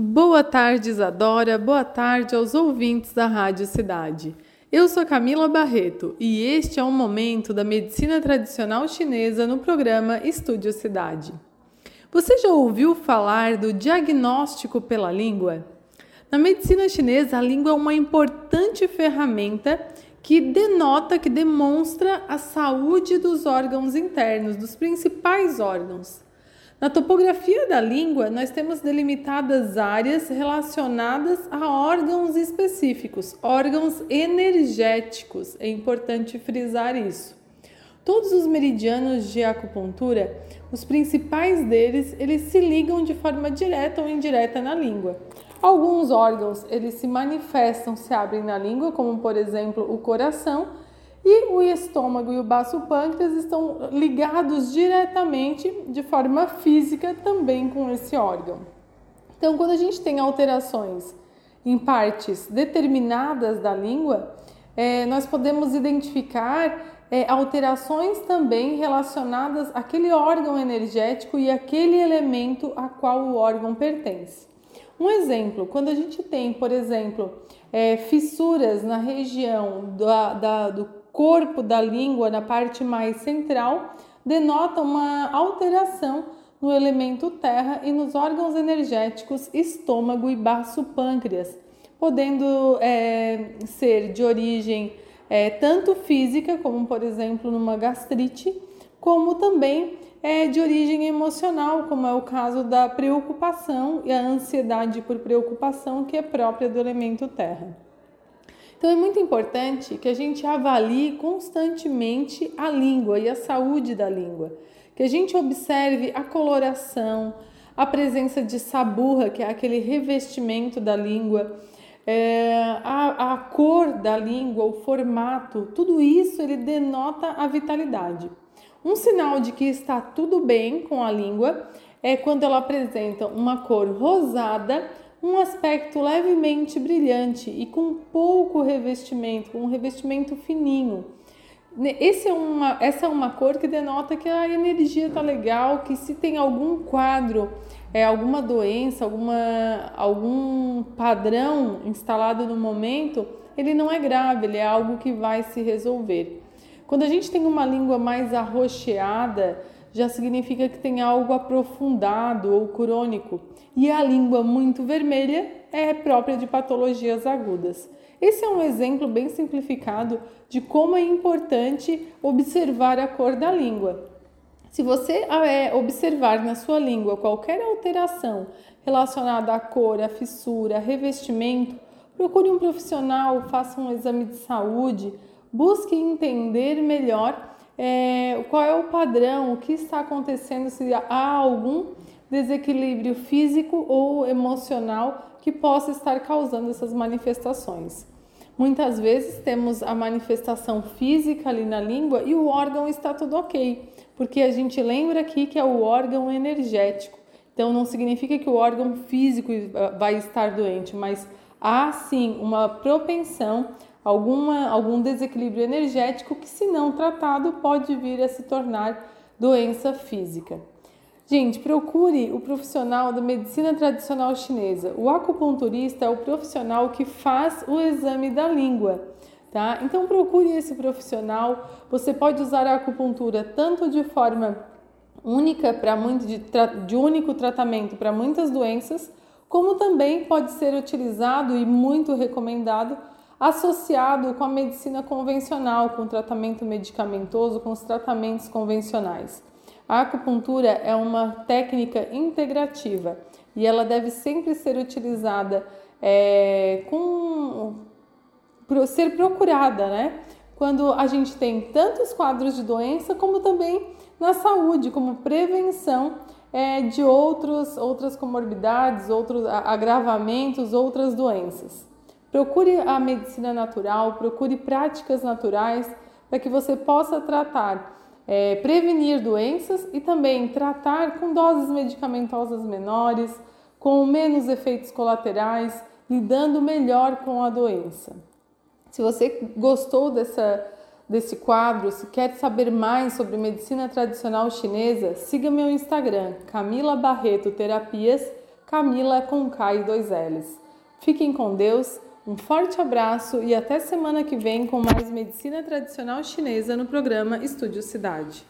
Boa tarde, Isadora. Boa tarde aos ouvintes da Rádio Cidade. Eu sou Camila Barreto e este é um momento da medicina tradicional chinesa no programa Estúdio Cidade. Você já ouviu falar do diagnóstico pela língua? Na medicina chinesa, a língua é uma importante ferramenta que denota, que demonstra a saúde dos órgãos internos, dos principais órgãos. Na topografia da língua, nós temos delimitadas áreas relacionadas a órgãos específicos, órgãos energéticos. É importante frisar isso. Todos os meridianos de acupuntura, os principais deles, eles se ligam de forma direta ou indireta na língua. Alguns órgãos, eles se manifestam, se abrem na língua, como por exemplo o coração, e o estômago e o baço pâncreas estão ligados diretamente de forma física também com esse órgão. Então, quando a gente tem alterações em partes determinadas da língua, é, nós podemos identificar é, alterações também relacionadas àquele órgão energético e aquele elemento a qual o órgão pertence. Um exemplo, quando a gente tem, por exemplo, é, fissuras na região da, da, do corpo da língua, na parte mais central, denota uma alteração no elemento terra e nos órgãos energéticos estômago e baço pâncreas, podendo é, ser de origem é, tanto física, como por exemplo numa gastrite, como também é, de origem emocional, como é o caso da preocupação e a ansiedade por preocupação, que é própria do elemento terra. Então é muito importante que a gente avalie constantemente a língua e a saúde da língua, que a gente observe a coloração, a presença de saburra, que é aquele revestimento da língua, é, a, a cor da língua, o formato, tudo isso ele denota a vitalidade. Um sinal de que está tudo bem com a língua é quando ela apresenta uma cor rosada um aspecto levemente brilhante e com pouco revestimento, um revestimento fininho. Esse é uma, essa é uma cor que denota que a energia está legal, que se tem algum quadro, é, alguma doença, alguma, algum padrão instalado no momento, ele não é grave, ele é algo que vai se resolver. Quando a gente tem uma língua mais arroxeada, já significa que tem algo aprofundado ou crônico, e a língua muito vermelha é própria de patologias agudas. Esse é um exemplo bem simplificado de como é importante observar a cor da língua. Se você é, observar na sua língua qualquer alteração relacionada à cor, à fissura, a revestimento, procure um profissional, faça um exame de saúde, busque entender melhor é, qual é o padrão, o que está acontecendo, se há algum desequilíbrio físico ou emocional que possa estar causando essas manifestações. Muitas vezes temos a manifestação física ali na língua e o órgão está tudo ok, porque a gente lembra aqui que é o órgão energético. Então não significa que o órgão físico vai estar doente, mas há sim uma propensão alguma, algum desequilíbrio energético que, se não tratado, pode vir a se tornar doença física. Gente, procure o profissional da medicina tradicional chinesa. O acupunturista é o profissional que faz o exame da língua, tá? Então procure esse profissional. Você pode usar a acupuntura tanto de forma única para muito de, de único tratamento para muitas doenças, como também pode ser utilizado e muito recomendado associado com a medicina convencional, com o tratamento medicamentoso, com os tratamentos convencionais. A acupuntura é uma técnica integrativa e ela deve sempre ser utilizada é, com ser procurada, né? Quando a gente tem tantos quadros de doença, como também na saúde, como prevenção é, de outros, outras comorbidades, outros agravamentos, outras doenças. Procure a medicina natural, procure práticas naturais para que você possa tratar, é, prevenir doenças e também tratar com doses medicamentosas menores, com menos efeitos colaterais, lidando melhor com a doença. Se você gostou dessa, desse quadro, se quer saber mais sobre medicina tradicional chinesa, siga meu Instagram, Camila Barreto Terapias Camila com K e dois L's. Fiquem com Deus, um forte abraço e até semana que vem com mais medicina tradicional chinesa no programa Estúdio Cidade.